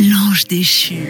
L'ange déchu.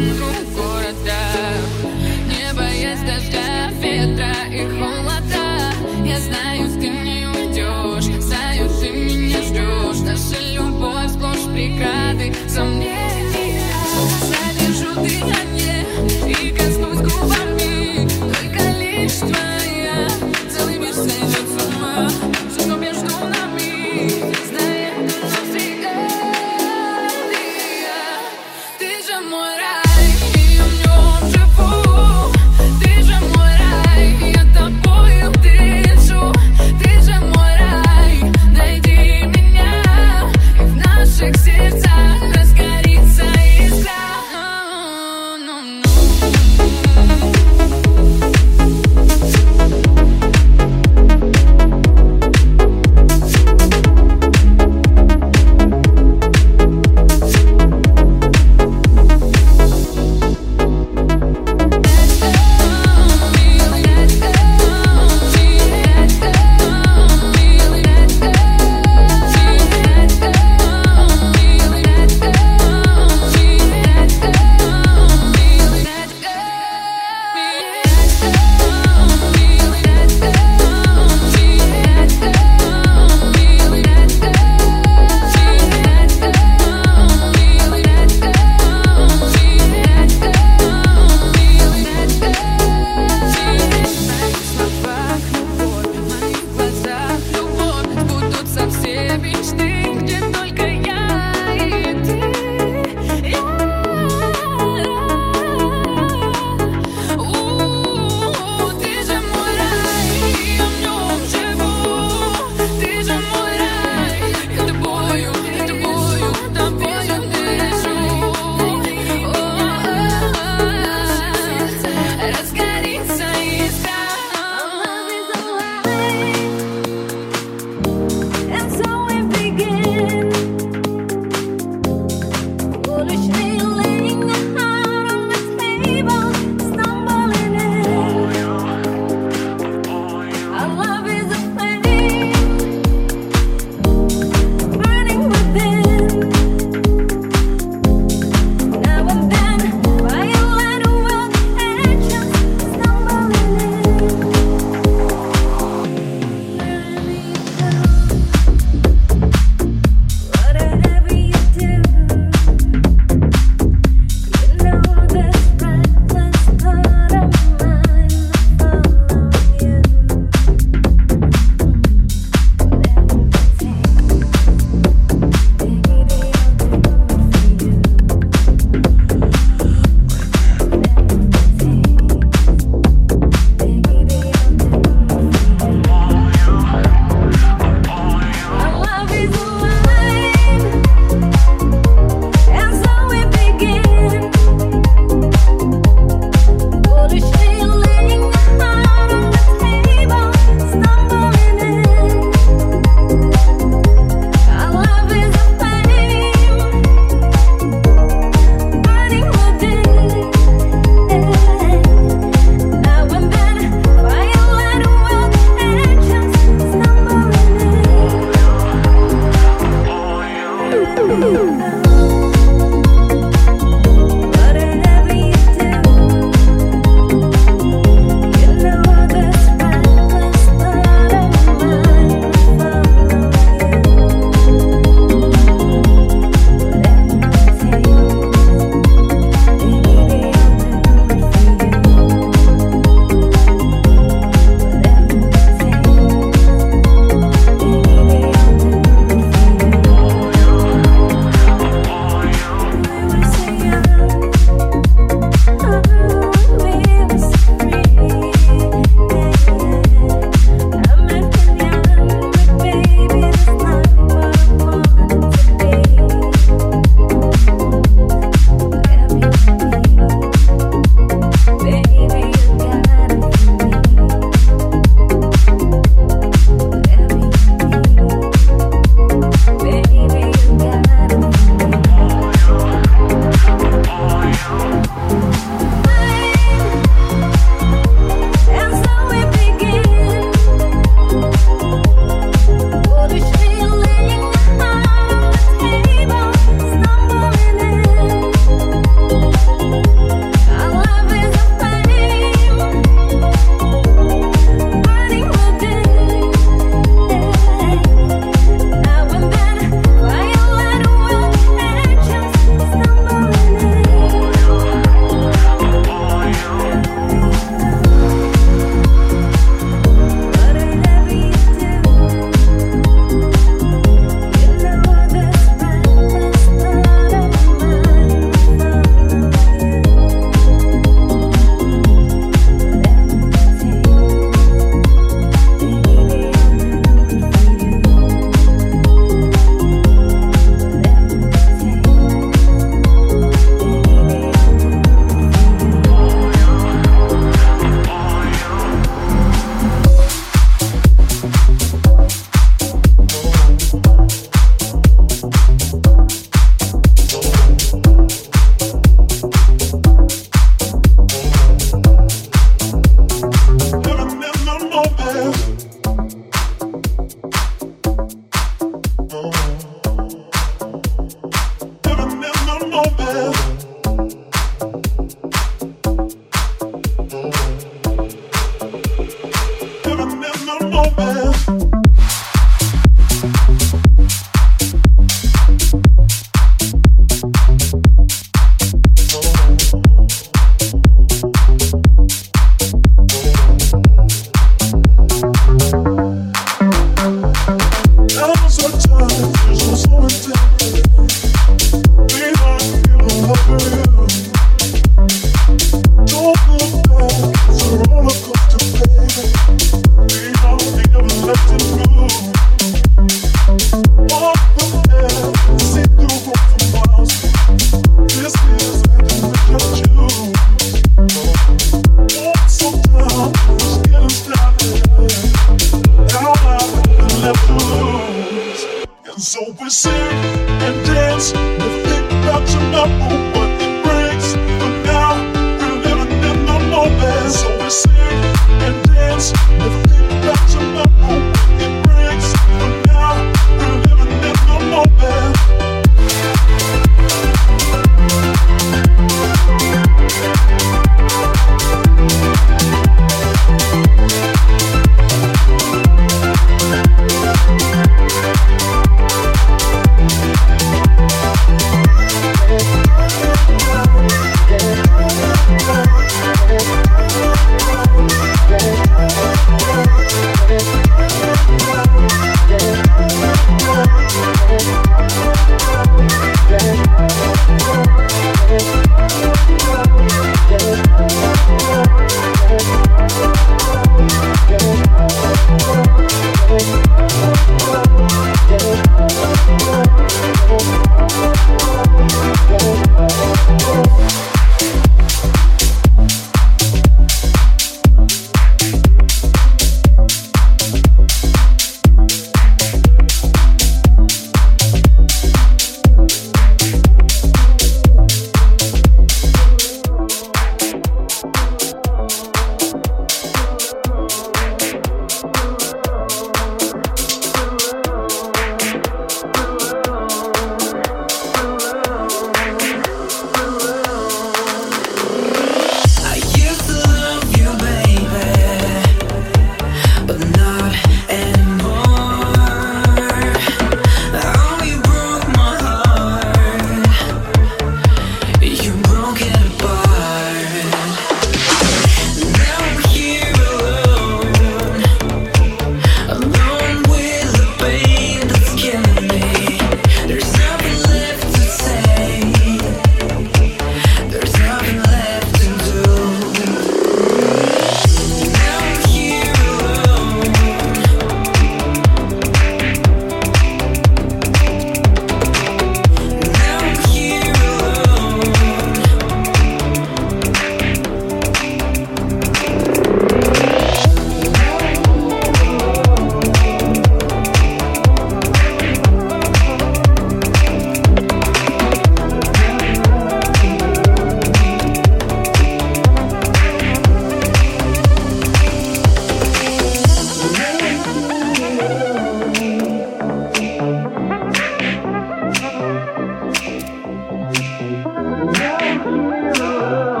Oh,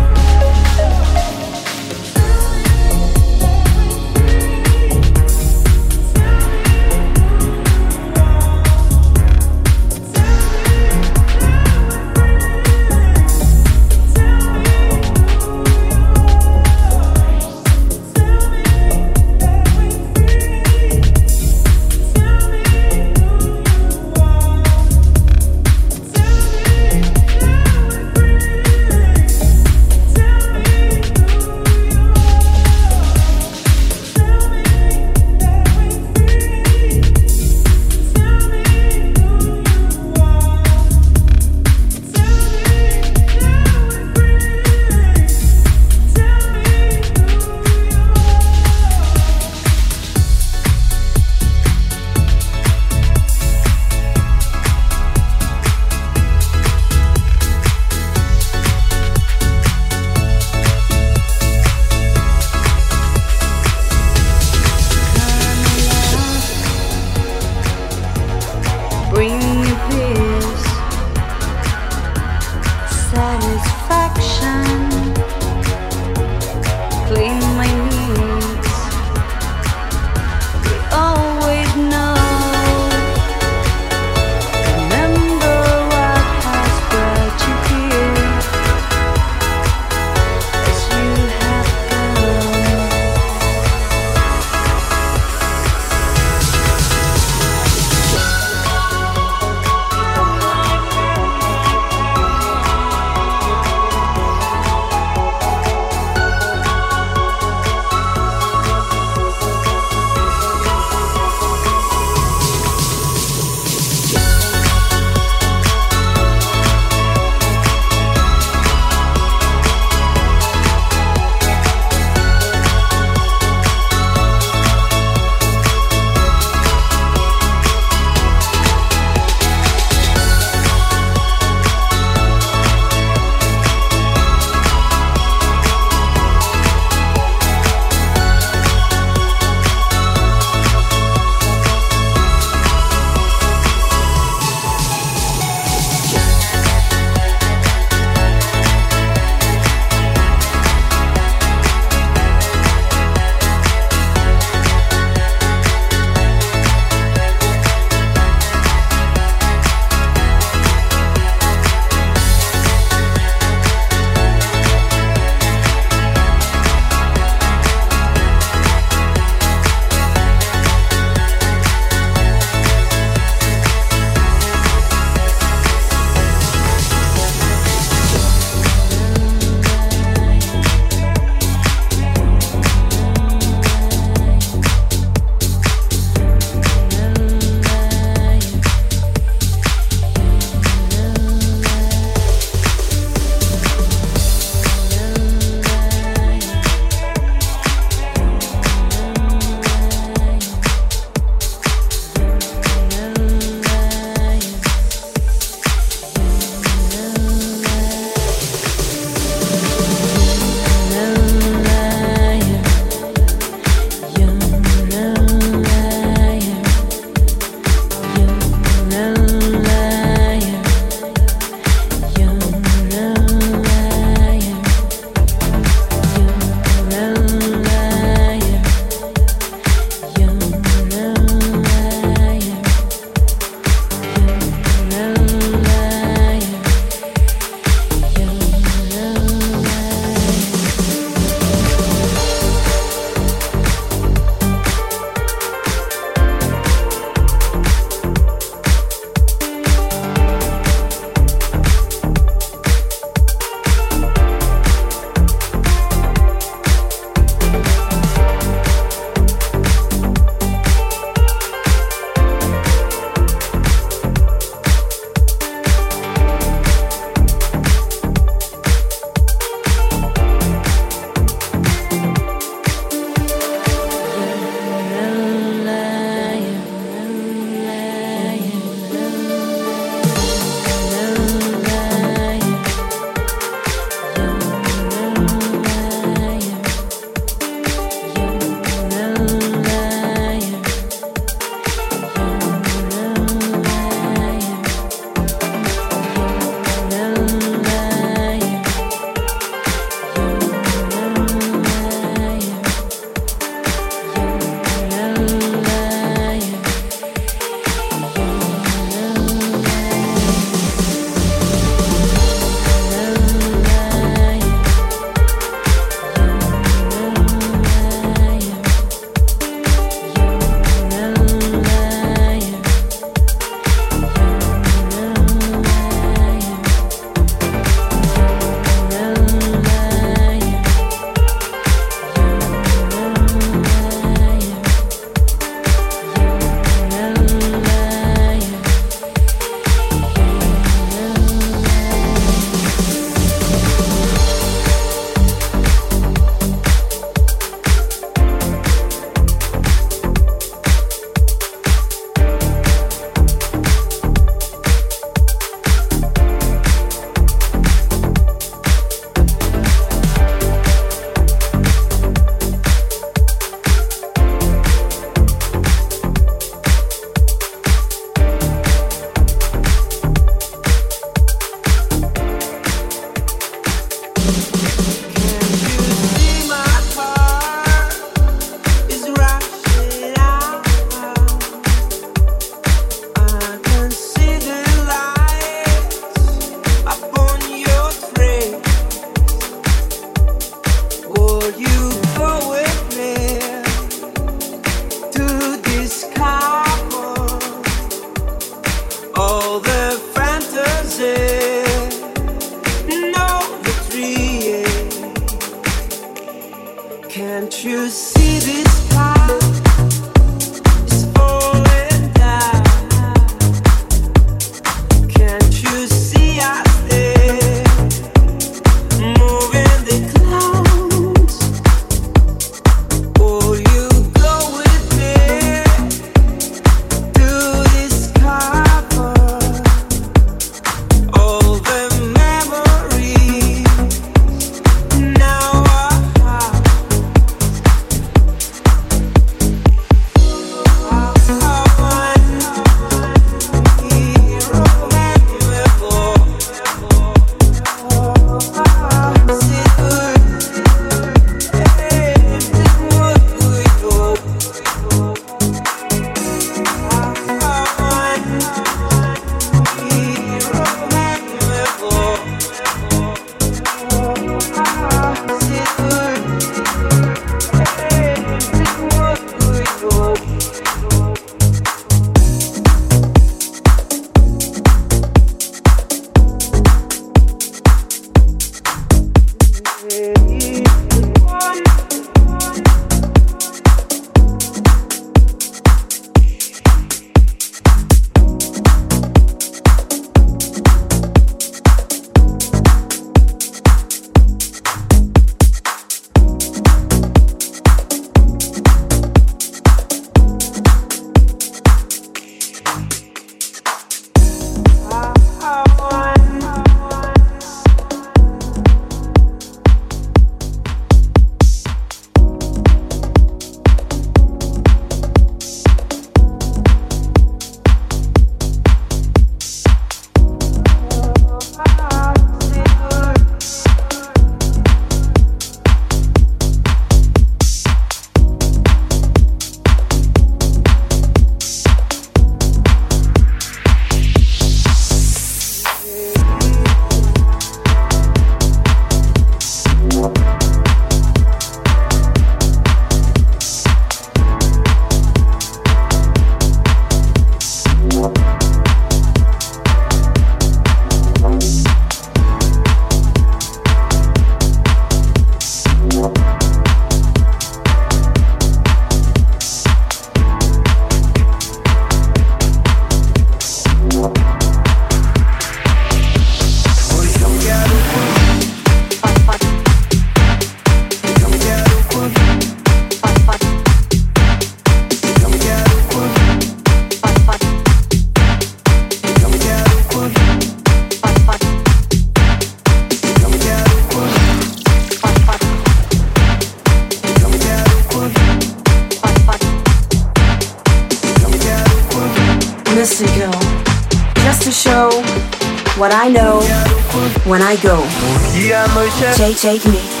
Take, take me.